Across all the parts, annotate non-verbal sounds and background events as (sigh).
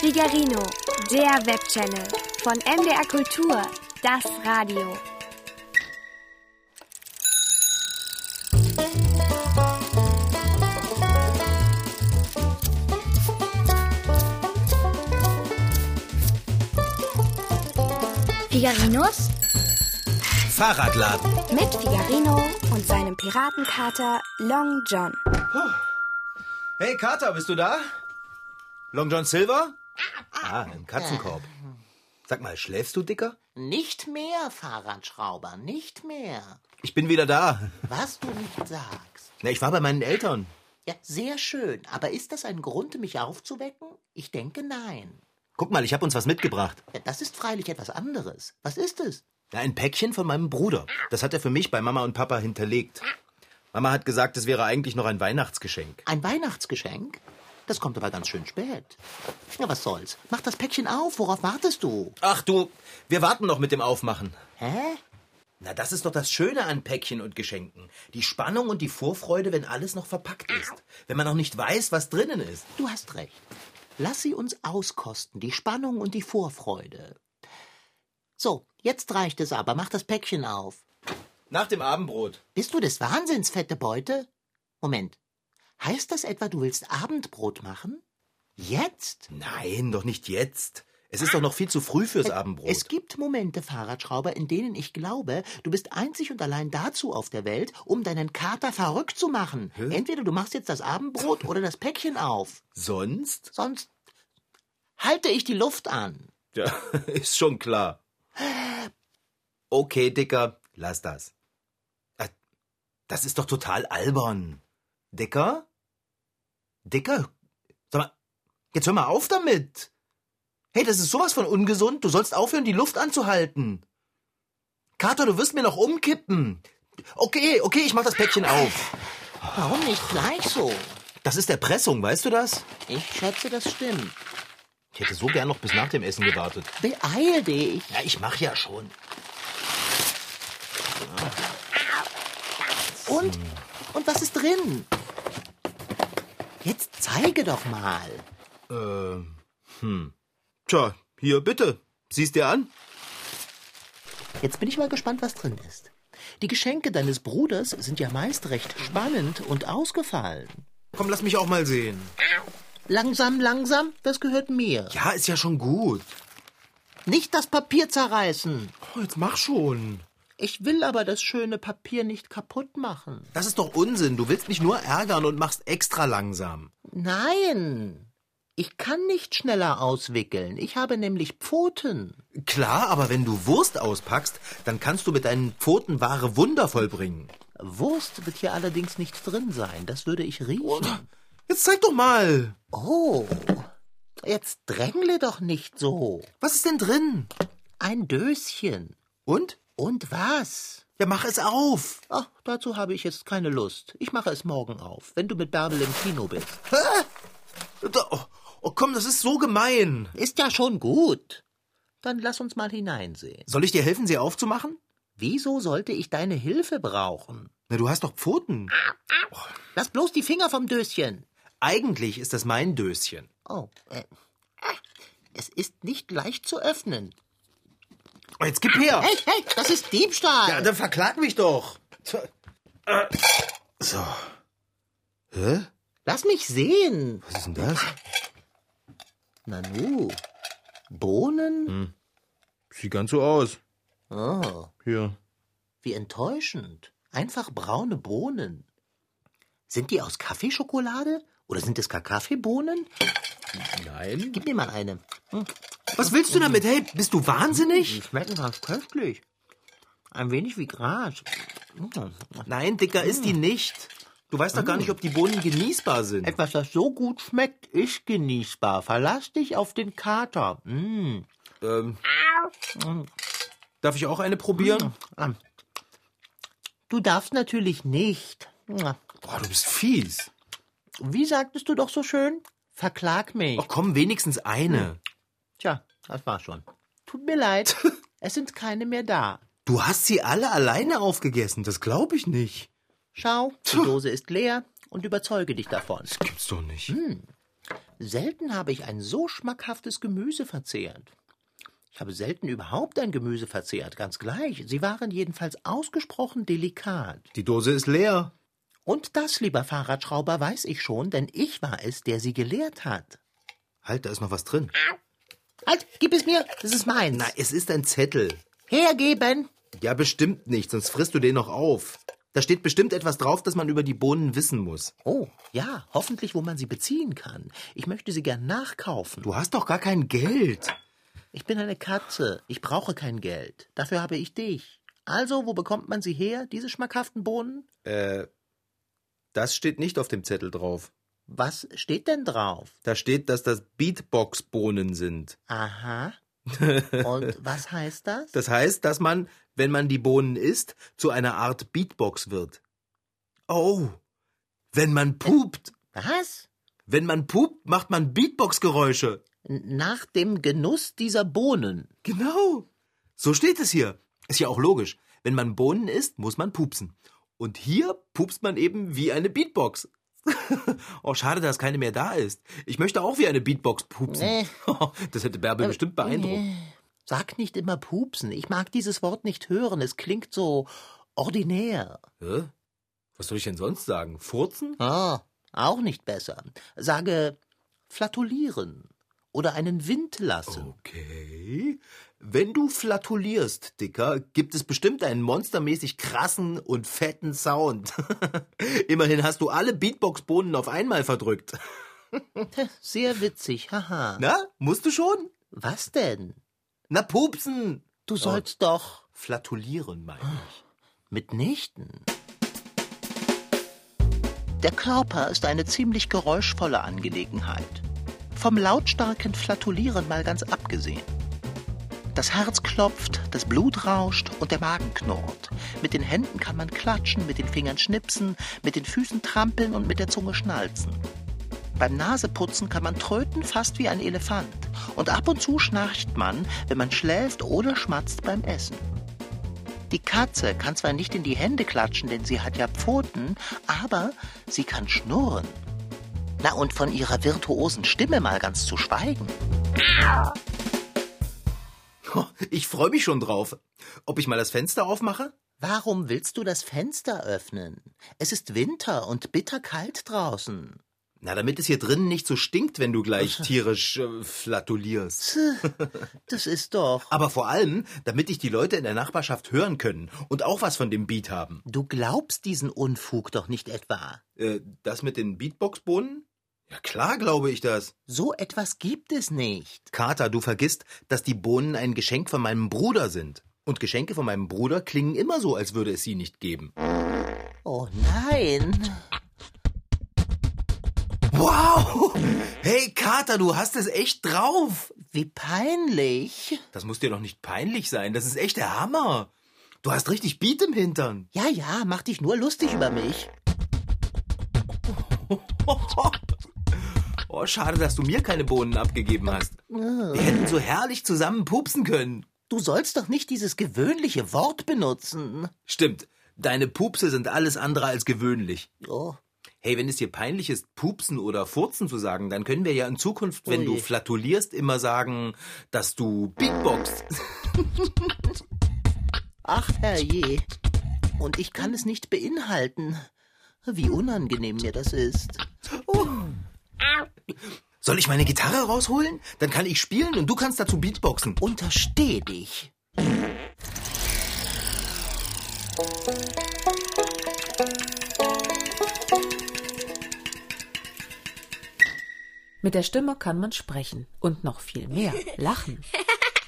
Figarino, der Webchannel von MDR Kultur, das Radio. Figarinos Fahrradladen. mit Figarino und seinem Piratenkater Long John. Hey Kater, bist du da? Long John Silver? Ah, im Katzenkorb. Sag mal, schläfst du, Dicker? Nicht mehr, Fahrradschrauber, nicht mehr. Ich bin wieder da. Was du nicht sagst. Na, ich war bei meinen Eltern. Ja, sehr schön. Aber ist das ein Grund, mich aufzuwecken? Ich denke nein. Guck mal, ich habe uns was mitgebracht. Ja, das ist freilich etwas anderes. Was ist es? Ja, ein Päckchen von meinem Bruder. Das hat er für mich bei Mama und Papa hinterlegt. Mama hat gesagt, es wäre eigentlich noch ein Weihnachtsgeschenk. Ein Weihnachtsgeschenk? Das kommt aber ganz schön spät. Ja, was soll's? Mach das Päckchen auf. Worauf wartest du? Ach du, wir warten noch mit dem Aufmachen. Hä? Na, das ist doch das Schöne an Päckchen und Geschenken. Die Spannung und die Vorfreude, wenn alles noch verpackt ist. Wenn man noch nicht weiß, was drinnen ist. Du hast recht. Lass sie uns auskosten, die Spannung und die Vorfreude. So, jetzt reicht es aber. Mach das Päckchen auf. Nach dem Abendbrot. Bist du des Wahnsinns, fette Beute? Moment. Heißt das etwa, du willst Abendbrot machen? Jetzt? Nein, doch nicht jetzt. Es ist doch noch viel zu früh fürs Abendbrot. Es gibt Momente, Fahrradschrauber, in denen ich glaube, du bist einzig und allein dazu auf der Welt, um deinen Kater verrückt zu machen. Entweder du machst jetzt das Abendbrot oder das Päckchen auf. Sonst? Sonst halte ich die Luft an. Ja, (laughs) ist schon klar. Okay, Dicker, lass das. Äh, Das ist doch total albern. Dicker? Dicker? Sag mal, jetzt hör mal auf damit. Hey, das ist sowas von ungesund. Du sollst aufhören, die Luft anzuhalten. Kater, du wirst mir noch umkippen. Okay, okay, ich mach das Päckchen auf. Warum nicht gleich so? Das ist Erpressung, weißt du das? Ich schätze, das stimmt. Ich hätte so gern noch bis nach dem Essen gewartet. Beeil dich. Ja, ich mach ja schon. Und? Und was ist drin? Jetzt zeige doch mal. Ähm, hm. Tja, hier, bitte. Siehst dir an? Jetzt bin ich mal gespannt, was drin ist. Die Geschenke deines Bruders sind ja meist recht spannend und ausgefallen. Komm, lass mich auch mal sehen. Langsam, langsam, das gehört mir. Ja, ist ja schon gut. Nicht das Papier zerreißen. Oh, jetzt mach schon. Ich will aber das schöne Papier nicht kaputt machen. Das ist doch Unsinn. Du willst mich nur ärgern und machst extra langsam. Nein. Ich kann nicht schneller auswickeln. Ich habe nämlich Pfoten. Klar, aber wenn du Wurst auspackst, dann kannst du mit deinen Pfoten wahre Wunder vollbringen. Wurst wird hier allerdings nicht drin sein. Das würde ich riechen. Jetzt zeig doch mal. Oh. Jetzt drängle doch nicht so. Was ist denn drin? Ein Döschen. Und? Und was? Ja, mach es auf. Ach, dazu habe ich jetzt keine Lust. Ich mache es morgen auf, wenn du mit Bärbel im Kino bist. Oh, oh, komm, das ist so gemein. Ist ja schon gut. Dann lass uns mal hineinsehen. Soll ich dir helfen, sie aufzumachen? Wieso sollte ich deine Hilfe brauchen? Na, du hast doch Pfoten. Lass bloß die Finger vom Döschen. Eigentlich ist das mein Döschen. Oh, äh, es ist nicht leicht zu öffnen. Oh, jetzt gib her. Hey, hey, das ist Diebstahl. Ja, dann verklag mich doch. So. Hä? Lass mich sehen. Was ist denn das? Nanu. Bohnen? Sieht ganz so aus. Oh, Hier. wie enttäuschend. Einfach braune Bohnen. Sind die aus Kaffeeschokolade? Oder sind es gar Kaffeebohnen? Nein. Gib mir mal eine. Was willst du damit? Hey, bist du wahnsinnig? Die schmecken ganz köstlich. Ein wenig wie Gras. Nein, Dicker, ist die nicht. Du weißt doch gar nicht, ob die Bohnen genießbar sind. Etwas, das so gut schmeckt, ist genießbar. Verlass dich auf den Kater. Mm. Ähm, darf ich auch eine probieren? Du darfst natürlich nicht. Boah, du bist fies. Wie sagtest du doch so schön? Verklag mich. Ach komm, wenigstens eine. Tja, das war schon. Tut mir leid. (laughs) es sind keine mehr da. Du hast sie alle alleine aufgegessen, das glaube ich nicht. Schau, die Dose ist leer und überzeuge dich davon. Das gibt's doch nicht. Selten habe ich ein so schmackhaftes Gemüse verzehrt. Ich habe selten überhaupt ein Gemüse verzehrt, ganz gleich. Sie waren jedenfalls ausgesprochen delikat. Die Dose ist leer. Und das, lieber Fahrradschrauber, weiß ich schon, denn ich war es, der sie gelehrt hat. Halt, da ist noch was drin. Halt, gib es mir, das ist meins. Na, es ist ein Zettel. Hergeben. Ja, bestimmt nicht, sonst frisst du den noch auf. Da steht bestimmt etwas drauf, das man über die Bohnen wissen muss. Oh, ja, hoffentlich, wo man sie beziehen kann. Ich möchte sie gern nachkaufen. Du hast doch gar kein Geld. Ich bin eine Katze. Ich brauche kein Geld. Dafür habe ich dich. Also, wo bekommt man sie her, diese schmackhaften Bohnen? Äh, das steht nicht auf dem Zettel drauf. Was steht denn drauf? Da steht, dass das Beatbox-Bohnen sind. Aha. (laughs) Und was heißt das? Das heißt, dass man, wenn man die Bohnen isst, zu einer Art Beatbox wird. Oh, wenn man pupt. Was? Wenn man pupt, macht man Beatbox-Geräusche. Nach dem Genuss dieser Bohnen. Genau. So steht es hier. Ist ja auch logisch. Wenn man Bohnen isst, muss man pupsen. Und hier pupst man eben wie eine Beatbox. (laughs) oh, schade, dass keine mehr da ist. Ich möchte auch wie eine Beatbox pupsen. Nee. (laughs) Das hätte Bärbel bestimmt beeindruckt. Nee. Sag nicht immer pupsen. Ich mag dieses Wort nicht hören. Es klingt so ordinär. Hä? Was soll ich denn sonst sagen? Furzen? Ah, auch nicht besser. Sage flatulieren oder einen Wind lassen. Okay. Wenn du flatulierst, Dicker, gibt es bestimmt einen monstermäßig krassen und fetten Sound. (laughs) Immerhin hast du alle Beatbox-Bohnen auf einmal verdrückt. (laughs) Sehr witzig, haha. Na, musst du schon? Was denn? Na, pupsen. Du sollst doch Flatulieren, meine ich. mitnichten. Der Körper ist eine ziemlich geräuschvolle Angelegenheit. Vom lautstarken Flatulieren mal ganz abgesehen. Das Herz klopft, das Blut rauscht und der Magen knurrt. Mit den Händen kann man klatschen, mit den Fingern schnipsen, mit den Füßen trampeln und mit der Zunge schnalzen. Beim Naseputzen kann man tröten fast wie ein Elefant. Und ab und zu schnarcht man, wenn man schläft oder schmatzt beim Essen. Die Katze kann zwar nicht in die Hände klatschen, denn sie hat ja Pfoten, aber sie kann schnurren. Na und von ihrer virtuosen Stimme mal ganz zu schweigen. (laughs) Ich freue mich schon drauf. Ob ich mal das Fenster aufmache? Warum willst du das Fenster öffnen? Es ist Winter und bitterkalt draußen. Na, damit es hier drinnen nicht so stinkt, wenn du gleich tierisch äh, flatulierst. Das ist doch. (laughs) Aber vor allem, damit dich die Leute in der Nachbarschaft hören können und auch was von dem Beat haben. Du glaubst diesen Unfug doch nicht etwa. Äh, das mit den Beatbox-Bohnen? Ja, klar glaube ich das. So etwas gibt es nicht. Kater, du vergisst, dass die Bohnen ein Geschenk von meinem Bruder sind. Und Geschenke von meinem Bruder klingen immer so, als würde es sie nicht geben. Oh nein. Wow! Hey, Kater, du hast es echt drauf. Wie peinlich. Das muss dir doch nicht peinlich sein. Das ist echt der Hammer. Du hast richtig Beat im Hintern. Ja, ja, mach dich nur lustig über mich. (laughs) Oh, schade, dass du mir keine Bohnen abgegeben hast. Wir hätten so herrlich zusammen pupsen können. Du sollst doch nicht dieses gewöhnliche Wort benutzen. Stimmt. Deine Pupse sind alles andere als gewöhnlich. Oh, Hey, wenn es dir peinlich ist, pupsen oder furzen zu sagen, dann können wir ja in Zukunft, wenn Ui. du flatulierst, immer sagen, dass du Beatboxst. (laughs) ach herrje. Und ich kann es nicht beinhalten. Wie unangenehm mir das ist. Soll ich meine Gitarre rausholen? Dann kann ich spielen und du kannst dazu Beatboxen. Untersteh dich. Mit der Stimme kann man sprechen und noch viel mehr. Lachen,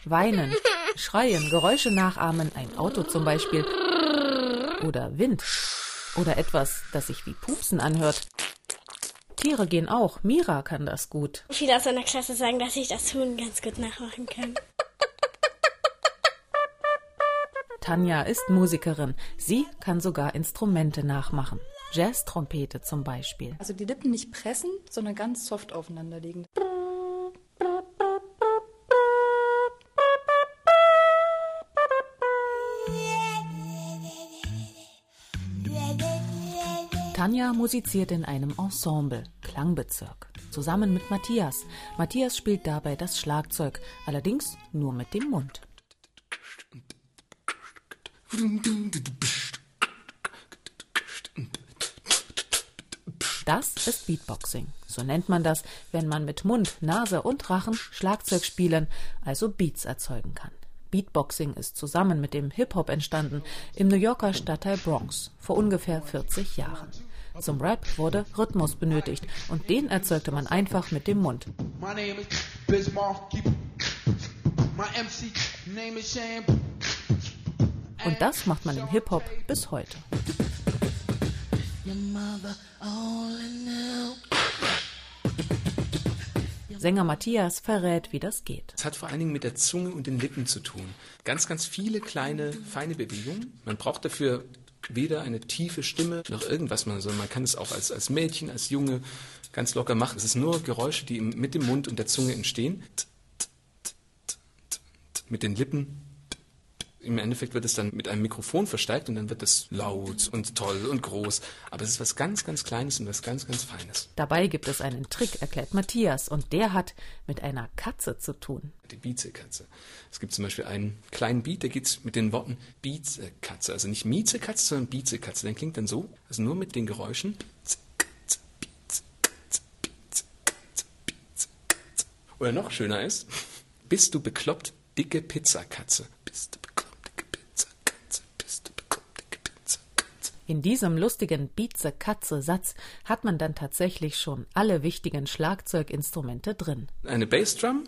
weinen, schreien, Geräusche nachahmen, ein Auto zum Beispiel. Oder Wind. Oder etwas, das sich wie Pupsen anhört. Tiere gehen auch. Mira kann das gut. Viele aus meiner Klasse sagen, dass ich das Huhn ganz gut nachmachen kann. Tanja ist Musikerin. Sie kann sogar Instrumente nachmachen. Jazz-Trompete zum Beispiel. Also die Lippen nicht pressen, sondern ganz soft aufeinander legen. Tanja musiziert in einem Ensemble, Klangbezirk. zusammen mit Matthias. Matthias spielt dabei das Schlagzeug, allerdings nur mit dem Mund. Das ist Beatboxing. So nennt man das, wenn man mit Mund, Nase und Rachen Schlagzeug spielen, also Beats erzeugen kann. Beatboxing ist zusammen mit dem Hip-Hop entstanden im New Yorker Stadtteil Bronx vor ungefähr 40 Jahren. Zum Rap wurde Rhythmus benötigt und den erzeugte man einfach mit dem Mund. Und das macht man im Hip-Hop bis heute. Sänger Matthias verrät, wie das geht. Es hat vor allen Dingen mit der Zunge und den Lippen zu tun. Ganz, ganz viele kleine, feine Bewegungen. Man braucht dafür weder eine tiefe Stimme noch irgendwas, sondern man kann es auch als, als Mädchen, als Junge ganz locker machen. Es ist nur Geräusche, die mit dem Mund und der Zunge entstehen. Mit den Lippen im Endeffekt wird es dann mit einem Mikrofon verstärkt und dann wird es laut und toll und groß. Aber es ist was ganz, ganz Kleines und was ganz, ganz Feines. Dabei gibt es einen Trick, erklärt Matthias, und der hat mit einer Katze zu tun. Die Biezekatze. Es gibt zum Beispiel einen kleinen Beat, der geht mit den Worten Biezekatze. Also nicht Miezekatze, sondern Biezekatze. Der klingt dann so, also nur mit den Geräuschen. Oder noch schöner ist, bist du bekloppt, dicke Pizzakatze. Bist du In diesem lustigen Bieze-Katze-Satz hat man dann tatsächlich schon alle wichtigen Schlagzeuginstrumente drin. Eine Bassdrum,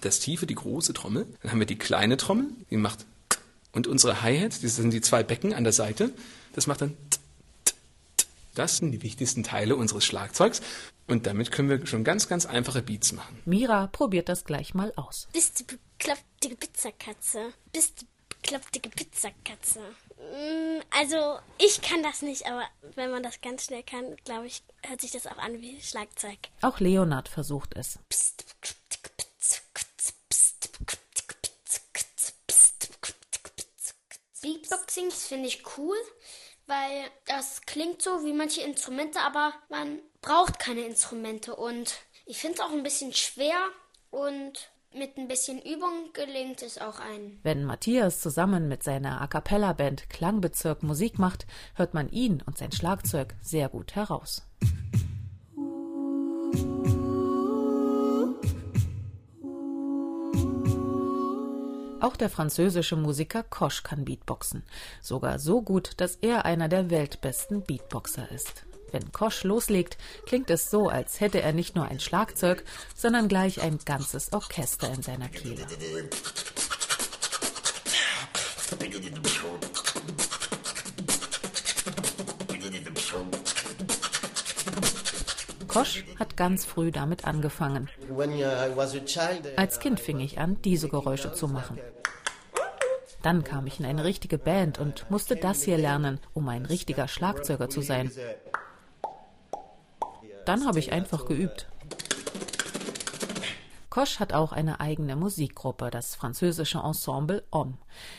das Tiefe, die große Trommel. Dann haben wir die kleine Trommel, die macht und unsere Hi-Hat, das sind die zwei Becken an der Seite, das macht dann das sind die wichtigsten Teile unseres Schlagzeugs und damit können wir schon ganz, ganz einfache Beats machen. Mira probiert das gleich mal aus. Bist du bekloppte Pizzakatze? Bist du bekloppte Pizzakatze? Mm, also, ich kann das nicht, aber wenn man das ganz schnell kann, glaube ich, hört sich das auch an wie Schlagzeug. Auch Leonard versucht es. Beatboxing finde ich cool, weil das klingt so wie manche Instrumente, aber man braucht keine Instrumente und ich finde es auch ein bisschen schwer und mit ein bisschen Übung gelingt es auch ein. Wenn Matthias zusammen mit seiner A cappella Band Klangbezirk Musik macht, hört man ihn und sein Schlagzeug sehr gut heraus. Auch der französische Musiker Kosch kann Beatboxen. Sogar so gut, dass er einer der weltbesten Beatboxer ist. Wenn Kosch loslegt, klingt es so, als hätte er nicht nur ein Schlagzeug, sondern gleich ein ganzes Orchester in seiner Kehle. Kosch hat ganz früh damit angefangen. Als Kind fing ich an, diese Geräusche zu machen. Dann kam ich in eine richtige Band und musste das hier lernen, um ein richtiger Schlagzeuger zu sein. Dann habe ich einfach geübt. Kosch hat auch eine eigene Musikgruppe, das französische Ensemble Om.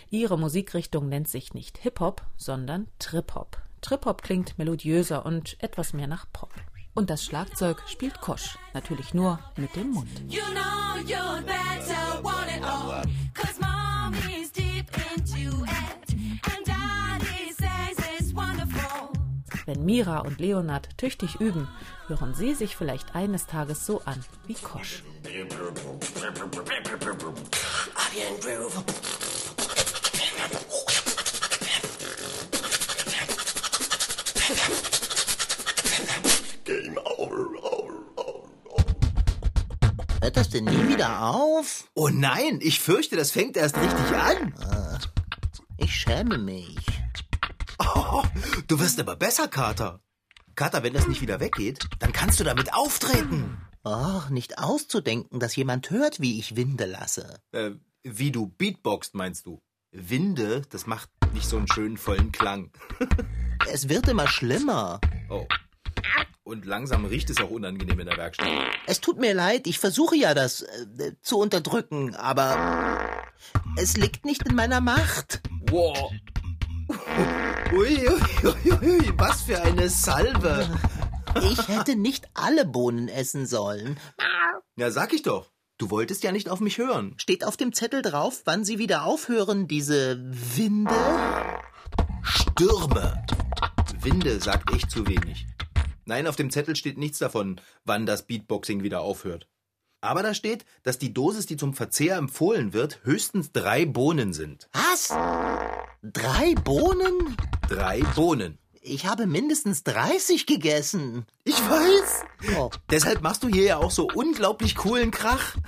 Ihre Musikrichtung nennt sich nicht Hip-Hop, sondern Trip-Hop. Trip-Hop klingt melodiöser und etwas mehr nach Pop. Und das Schlagzeug spielt Kosch, natürlich nur mit dem Mund. You know Wenn Mira und Leonard tüchtig üben, hören sie sich vielleicht eines Tages so an wie Kosch. Hört das denn nie wieder auf? Oh nein, ich fürchte, das fängt erst richtig an. Ah, ich schäme mich. Oh, du wirst aber besser, Kater. Kater, wenn das nicht wieder weggeht, dann kannst du damit auftreten. Oh, nicht auszudenken, dass jemand hört, wie ich Winde lasse. Äh, wie du Beatboxt, meinst du? Winde, das macht nicht so einen schönen vollen Klang. (laughs) es wird immer schlimmer. Oh. Und langsam riecht es auch unangenehm in der Werkstatt. Es tut mir leid, ich versuche ja das äh, zu unterdrücken, aber es liegt nicht in meiner Macht. Wow. Ui, ui, ui, ui, was für eine Salve. Ich hätte nicht alle Bohnen essen sollen. Ja, sag ich doch. Du wolltest ja nicht auf mich hören. Steht auf dem Zettel drauf, wann sie wieder aufhören, diese Winde? Stürme. Winde sagt echt zu wenig. Nein, auf dem Zettel steht nichts davon, wann das Beatboxing wieder aufhört. Aber da steht, dass die Dosis, die zum Verzehr empfohlen wird, höchstens drei Bohnen sind. Was? Drei Bohnen? Drei Bohnen. Ich habe mindestens 30 gegessen. Ich weiß. Oh. Deshalb machst du hier ja auch so unglaublich coolen Krach. (laughs)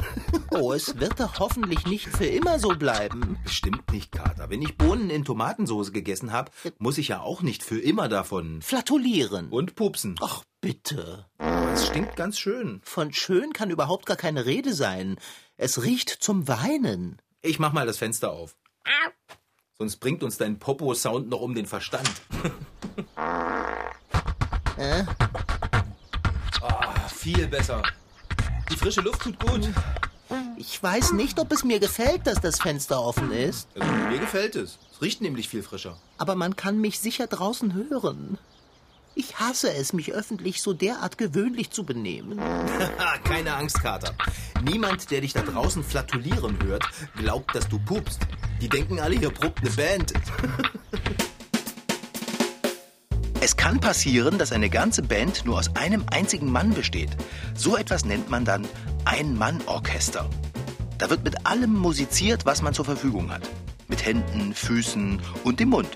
Oh, es wird doch hoffentlich nicht für immer so bleiben. Bestimmt nicht, Kater. Wenn ich Bohnen in Tomatensauce gegessen habe, muss ich ja auch nicht für immer davon. Flatulieren. Und pupsen. Ach, bitte. Es stinkt ganz schön. Von schön kann überhaupt gar keine Rede sein. Es riecht zum Weinen. Ich mach mal das Fenster auf. Sonst bringt uns dein Popo-Sound noch um den Verstand. (laughs) Äh? Ah, viel besser. Die frische Luft tut gut. Ich weiß nicht, ob es mir gefällt, dass das Fenster offen ist. Also, mir gefällt es. Es riecht nämlich viel frischer. Aber man kann mich sicher draußen hören. Ich hasse es, mich öffentlich so derart gewöhnlich zu benehmen. (laughs) Keine Angst, Kater. Niemand, der dich da draußen flatulieren hört, glaubt, dass du pupst. Die denken alle, hier probt eine Band. (laughs) Es kann passieren, dass eine ganze Band nur aus einem einzigen Mann besteht. So etwas nennt man dann Ein-Mann-Orchester. Da wird mit allem musiziert, was man zur Verfügung hat. Mit Händen, Füßen und dem Mund.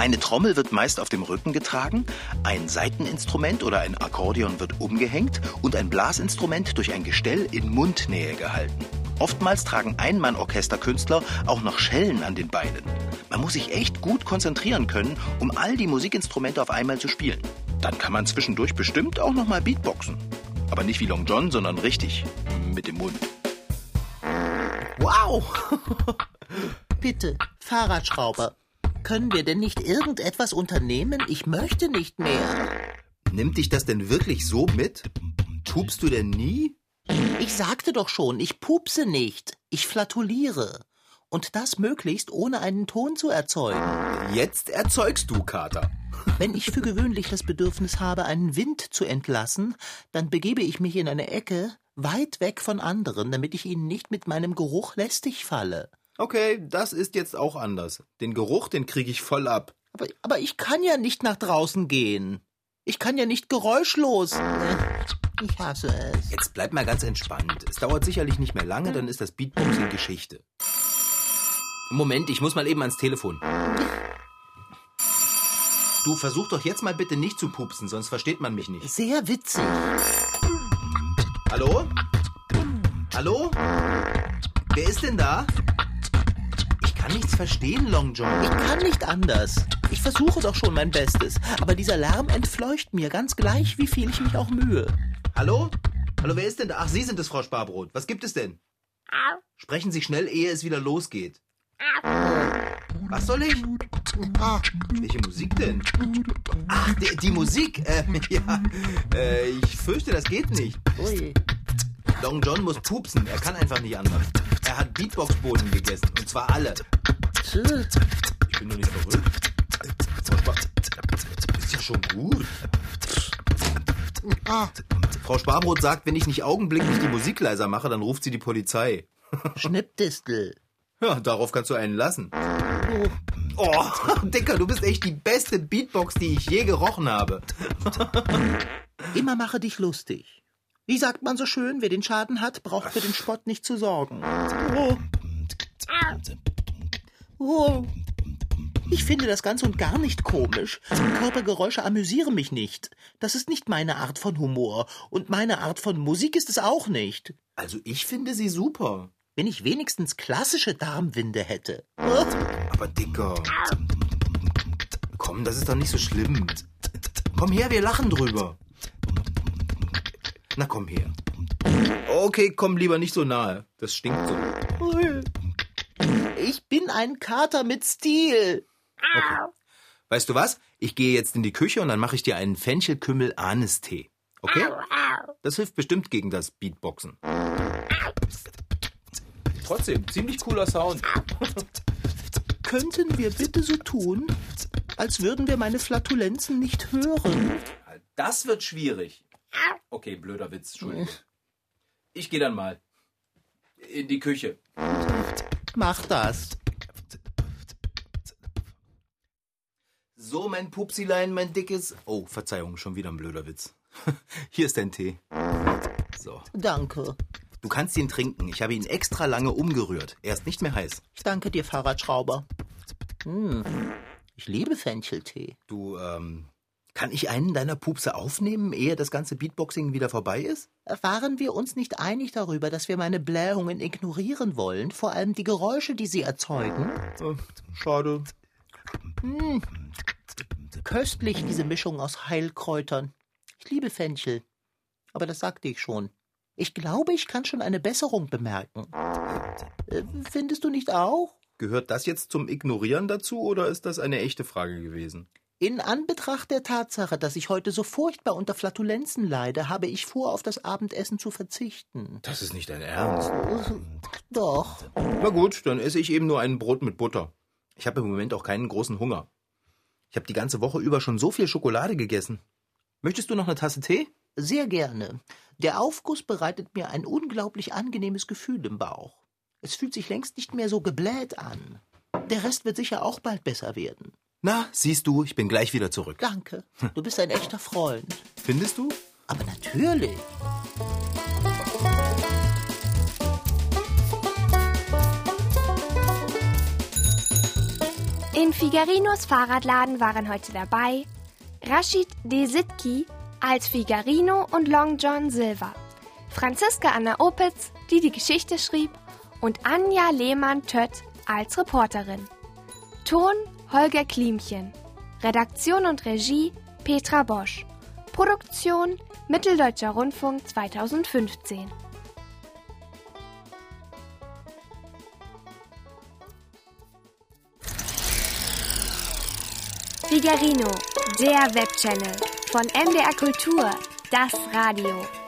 Eine Trommel wird meist auf dem Rücken getragen, ein Saiteninstrument oder ein Akkordeon wird umgehängt und ein Blasinstrument durch ein Gestell in Mundnähe gehalten. Oftmals tragen Einmann-Orchesterkünstler auch noch Schellen an den Beinen. Man muss sich echt gut konzentrieren können, um all die Musikinstrumente auf einmal zu spielen. Dann kann man zwischendurch bestimmt auch noch mal Beatboxen. Aber nicht wie Long John, sondern richtig. Mit dem Mund. Wow! (laughs) Bitte, Fahrradschrauber. Können wir denn nicht irgendetwas unternehmen? Ich möchte nicht mehr. Nimmt dich das denn wirklich so mit? Pupst du denn nie? Ich sagte doch schon, ich pupse nicht. Ich flatuliere. Und das möglichst ohne einen Ton zu erzeugen. Jetzt erzeugst du, Kater. Wenn ich für gewöhnlich das Bedürfnis habe, einen Wind zu entlassen, dann begebe ich mich in eine Ecke, weit weg von anderen, damit ich ihnen nicht mit meinem Geruch lästig falle. Okay, das ist jetzt auch anders. Den Geruch, den kriege ich voll ab. Aber, aber ich kann ja nicht nach draußen gehen. Ich kann ja nicht geräuschlos. Ich hasse es. Jetzt bleib mal ganz entspannt. Es dauert sicherlich nicht mehr lange, dann ist das Beatboxing Geschichte. Moment, ich muss mal eben ans Telefon. Du versuch doch jetzt mal bitte nicht zu pupsen, sonst versteht man mich nicht. Sehr witzig. Hallo? Hallo? Wer ist denn da? Ich kann nichts verstehen, Long John. Ich kann nicht anders. Ich versuche doch schon mein Bestes. Aber dieser Lärm entfleucht mir, ganz gleich, wie viel ich mich auch mühe. Hallo? Hallo, wer ist denn da? Ach, Sie sind es, Frau Sparbrot. Was gibt es denn? Sprechen Sie schnell, ehe es wieder losgeht. Was soll ich? Welche Musik denn? Ach, die, die Musik. Äh, (laughs) ja, äh, ich fürchte, das geht nicht. Ui. Long John muss pupsen. Er kann einfach nicht anders. Er hat Beatbox-Boden gegessen. Und zwar alle. Ich bin doch nicht verrückt. Ist ja schon gut. Frau Sparbrot sagt, wenn ich nicht augenblicklich die Musik leiser mache, dann ruft sie die Polizei. Schnippdistel. Ja, darauf kannst du einen lassen. Oh, Dicker, du bist echt die beste Beatbox, die ich je gerochen habe. Immer mache dich lustig. Wie sagt man so schön, wer den Schaden hat, braucht für den Spott nicht zu sorgen. Oh. Oh. Ich finde das ganz und gar nicht komisch. Körpergeräusche amüsieren mich nicht. Das ist nicht meine Art von Humor. Und meine Art von Musik ist es auch nicht. Also ich finde sie super. Wenn ich wenigstens klassische Darmwinde hätte. Aber Dicker. Komm, das ist doch nicht so schlimm. Komm her, wir lachen drüber. Na komm her. Okay, komm lieber nicht so nahe. Das stinkt so. Ich bin ein Kater mit Stil. Weißt du was? Ich gehe jetzt in die Küche und dann mache ich dir einen Fenchelkümmel-Anis-Tee. Okay? Das hilft bestimmt gegen das Beatboxen. Trotzdem, ziemlich cooler Sound. Könnten wir bitte so tun, als würden wir meine Flatulenzen nicht hören? Das wird schwierig. Okay, blöder Witz, Entschuldigung. Ich gehe dann mal. In die Küche. Mach das. So, mein Pupsilein, mein dickes. Oh, Verzeihung, schon wieder ein blöder Witz. (laughs) Hier ist dein Tee. So. Danke. Du kannst ihn trinken. Ich habe ihn extra lange umgerührt. Er ist nicht mehr heiß. Ich danke dir, Fahrradschrauber. Hm. Ich liebe Fencheltee. Du, ähm, kann ich einen deiner Pupse aufnehmen, ehe das ganze Beatboxing wieder vorbei ist? Waren wir uns nicht einig darüber, dass wir meine Blähungen ignorieren wollen? Vor allem die Geräusche, die sie erzeugen? Äh, schade. Hm. Köstlich, diese Mischung aus Heilkräutern. Ich liebe Fenchel. Aber das sagte ich schon. Ich glaube, ich kann schon eine Besserung bemerken. Äh, findest du nicht auch? Gehört das jetzt zum Ignorieren dazu oder ist das eine echte Frage gewesen? In Anbetracht der Tatsache, dass ich heute so furchtbar unter Flatulenzen leide, habe ich vor, auf das Abendessen zu verzichten. Das ist nicht dein Ernst. Doch. Na gut, dann esse ich eben nur ein Brot mit Butter. Ich habe im Moment auch keinen großen Hunger. Ich habe die ganze Woche über schon so viel Schokolade gegessen. Möchtest du noch eine Tasse Tee? Sehr gerne. Der Aufguss bereitet mir ein unglaublich angenehmes Gefühl im Bauch. Es fühlt sich längst nicht mehr so gebläht an. Der Rest wird sicher auch bald besser werden. Na, siehst du, ich bin gleich wieder zurück. Danke. Du bist ein echter Freund. Findest du? Aber natürlich. In Figarinos Fahrradladen waren heute dabei Rashid Desitki als Figarino und Long John Silver, Franziska Anna Opitz, die die Geschichte schrieb, und Anja Lehmann-Tött als Reporterin. Ton Holger Klimchen. Redaktion und Regie Petra Bosch. Produktion Mitteldeutscher Rundfunk 2015. Figarino, der Webchannel von MDR Kultur, das Radio.